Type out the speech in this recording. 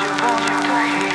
you, you, you, you,